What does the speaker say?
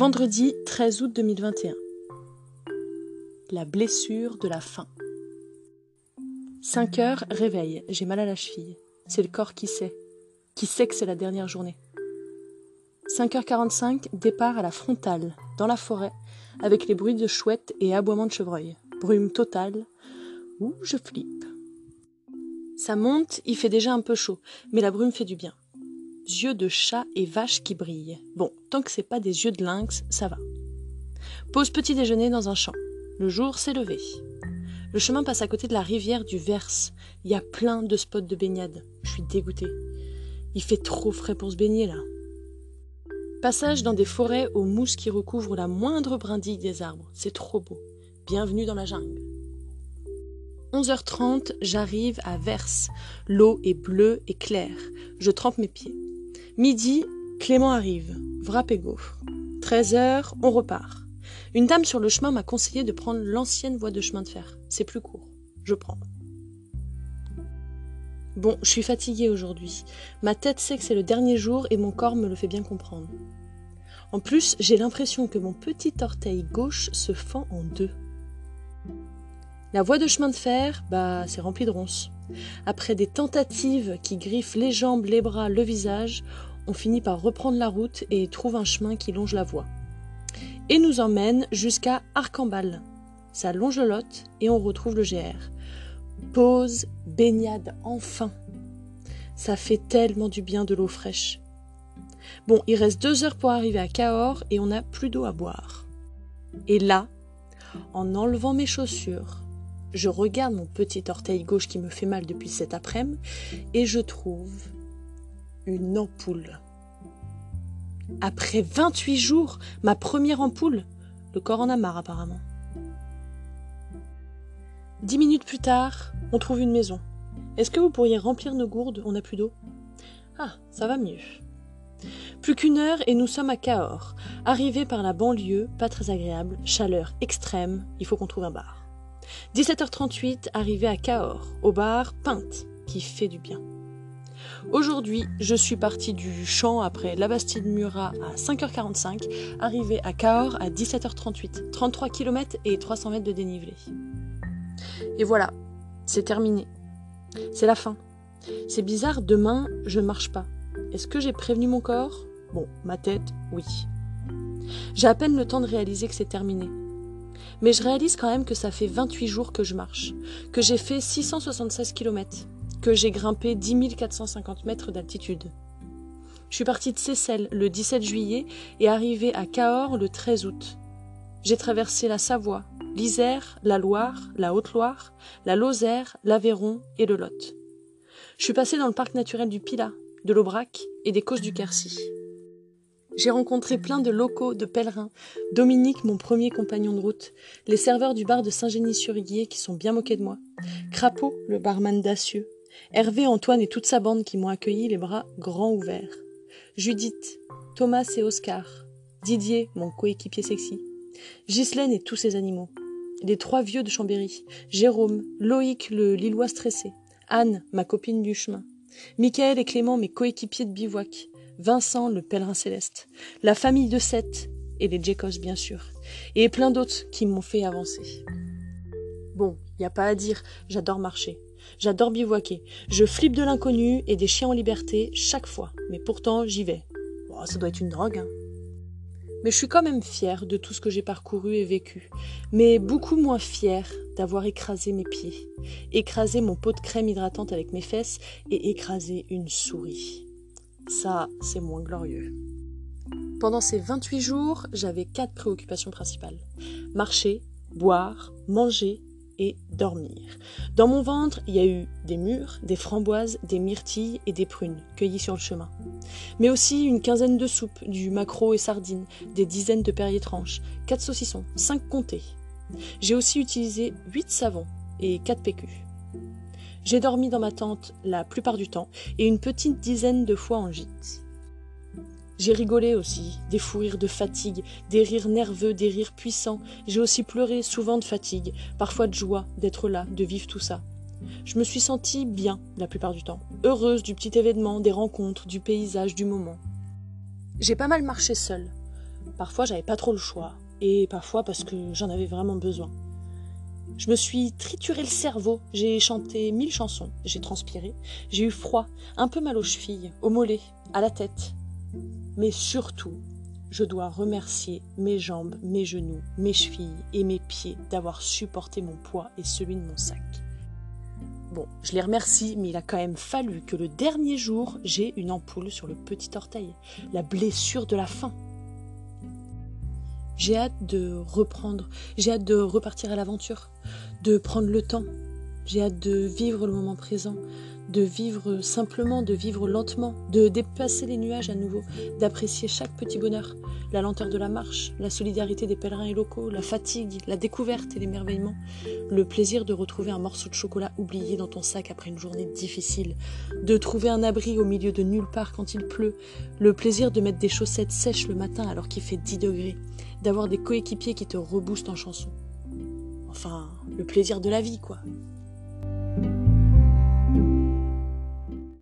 Vendredi 13 août 2021. La blessure de la faim. 5 heures, réveil, j'ai mal à la cheville. C'est le corps qui sait. Qui sait que c'est la dernière journée. 5h45, départ à la frontale, dans la forêt, avec les bruits de chouettes et aboiements de chevreuil. Brume totale. Ouh, je flippe. Ça monte, il fait déjà un peu chaud, mais la brume fait du bien yeux de chat et vache qui brillent. Bon, tant que c'est pas des yeux de lynx, ça va. Pause petit déjeuner dans un champ. Le jour s'est levé. Le chemin passe à côté de la rivière du Verse. Il y a plein de spots de baignade. Je suis dégoûtée. Il fait trop frais pour se baigner là. Passage dans des forêts aux mousses qui recouvrent la moindre brindille des arbres. C'est trop beau. Bienvenue dans la jungle. 11h30, j'arrive à Verse. L'eau est bleue et claire. Je trempe mes pieds. Midi, Clément arrive, wrap et gaufre. 13 heures, on repart. Une dame sur le chemin m'a conseillé de prendre l'ancienne voie de chemin de fer. C'est plus court. Je prends. Bon, je suis fatiguée aujourd'hui. Ma tête sait que c'est le dernier jour et mon corps me le fait bien comprendre. En plus, j'ai l'impression que mon petit orteil gauche se fend en deux. La voie de chemin de fer, bah, c'est rempli de ronces. Après des tentatives qui griffent les jambes, les bras, le visage, on finit par reprendre la route et trouve un chemin qui longe la voie. Et nous emmène jusqu'à Arcambal. Ça longe le lot et on retrouve le GR. Pause, baignade, enfin. Ça fait tellement du bien de l'eau fraîche. Bon, il reste deux heures pour arriver à Cahors et on n'a plus d'eau à boire. Et là, en enlevant mes chaussures, je regarde mon petit orteil gauche qui me fait mal depuis cet après-midi et je trouve une ampoule. Après 28 jours, ma première ampoule. Le corps en a marre apparemment. Dix minutes plus tard, on trouve une maison. Est-ce que vous pourriez remplir nos gourdes? On n'a plus d'eau. Ah, ça va mieux. Plus qu'une heure et nous sommes à Cahors. Arrivés par la banlieue, pas très agréable, chaleur extrême, il faut qu'on trouve un bar. 17h38, arrivé à Cahors, au bar Pinte, qui fait du bien. Aujourd'hui, je suis partie du champ après la Bastide Murat à 5h45, arrivé à Cahors à 17h38, 33 km et 300 mètres de dénivelé. Et voilà, c'est terminé. C'est la fin. C'est bizarre, demain, je ne marche pas. Est-ce que j'ai prévenu mon corps? Bon, ma tête, oui. J'ai à peine le temps de réaliser que c'est terminé. Mais je réalise quand même que ça fait 28 jours que je marche, que j'ai fait 676 km, que j'ai grimpé 10 450 mètres d'altitude. Je suis partie de Seyssel le 17 juillet et arrivée à Cahors le 13 août. J'ai traversé la Savoie, l'Isère, la Loire, la Haute-Loire, la Lozère, l'Aveyron et le Lot. Je suis passée dans le parc naturel du Pilat, de l'Aubrac et des Causses du Quercy. J'ai rencontré plein de locaux, de pèlerins, Dominique, mon premier compagnon de route, les serveurs du bar de Saint-Génie-sur-Guier qui sont bien moqués de moi, Crapaud, le barman dacieux, Hervé, Antoine et toute sa bande qui m'ont accueilli les bras grands ouverts, Judith, Thomas et Oscar, Didier, mon coéquipier sexy, Ghislaine et tous ses animaux, les trois vieux de Chambéry, Jérôme, Loïc le Lillois stressé, Anne, ma copine du chemin, Michael et Clément, mes coéquipiers de bivouac, Vincent le pèlerin céleste, la famille de Seth et les Jacobs bien sûr, et plein d'autres qui m'ont fait avancer. Bon, y a pas à dire, j'adore marcher. J'adore bivouaquer. Je flippe de l'inconnu et des chiens en liberté chaque fois, mais pourtant j'y vais. ça doit être une drogue, hein. Mais je suis quand même fière de tout ce que j'ai parcouru et vécu, mais beaucoup moins fière d'avoir écrasé mes pieds, écrasé mon pot de crème hydratante avec mes fesses et écrasé une souris. Ça, c'est moins glorieux. Pendant ces 28 jours, j'avais quatre préoccupations principales. Marcher, boire, manger dormir. Dans mon ventre, il y a eu des mûres, des framboises, des myrtilles et des prunes cueillies sur le chemin. Mais aussi une quinzaine de soupes, du maquereau et sardines, des dizaines de perriers tranches, quatre saucissons, cinq comtés. J'ai aussi utilisé huit savons et quatre pécus. J'ai dormi dans ma tente la plupart du temps et une petite dizaine de fois en gîte. J'ai rigolé aussi, des fous rires de fatigue, des rires nerveux, des rires puissants. J'ai aussi pleuré, souvent de fatigue, parfois de joie d'être là, de vivre tout ça. Je me suis sentie bien la plupart du temps, heureuse du petit événement, des rencontres, du paysage, du moment. J'ai pas mal marché seule. Parfois, j'avais pas trop le choix, et parfois parce que j'en avais vraiment besoin. Je me suis trituré le cerveau, j'ai chanté mille chansons, j'ai transpiré, j'ai eu froid, un peu mal aux chevilles, aux mollets, à la tête. Mais surtout, je dois remercier mes jambes, mes genoux, mes chevilles et mes pieds d'avoir supporté mon poids et celui de mon sac. Bon, je les remercie, mais il a quand même fallu que le dernier jour, j'ai une ampoule sur le petit orteil, la blessure de la faim. J'ai hâte de reprendre, j'ai hâte de repartir à l'aventure, de prendre le temps, j'ai hâte de vivre le moment présent, de vivre simplement, de vivre lentement, de dépasser les nuages à nouveau, d'apprécier chaque petit bonheur, la lenteur de la marche, la solidarité des pèlerins et locaux, la fatigue, la découverte et l'émerveillement, le plaisir de retrouver un morceau de chocolat oublié dans ton sac après une journée difficile, de trouver un abri au milieu de nulle part quand il pleut, le plaisir de mettre des chaussettes sèches le matin alors qu'il fait 10 degrés, d'avoir des coéquipiers qui te reboostent en chanson. Enfin, le plaisir de la vie, quoi.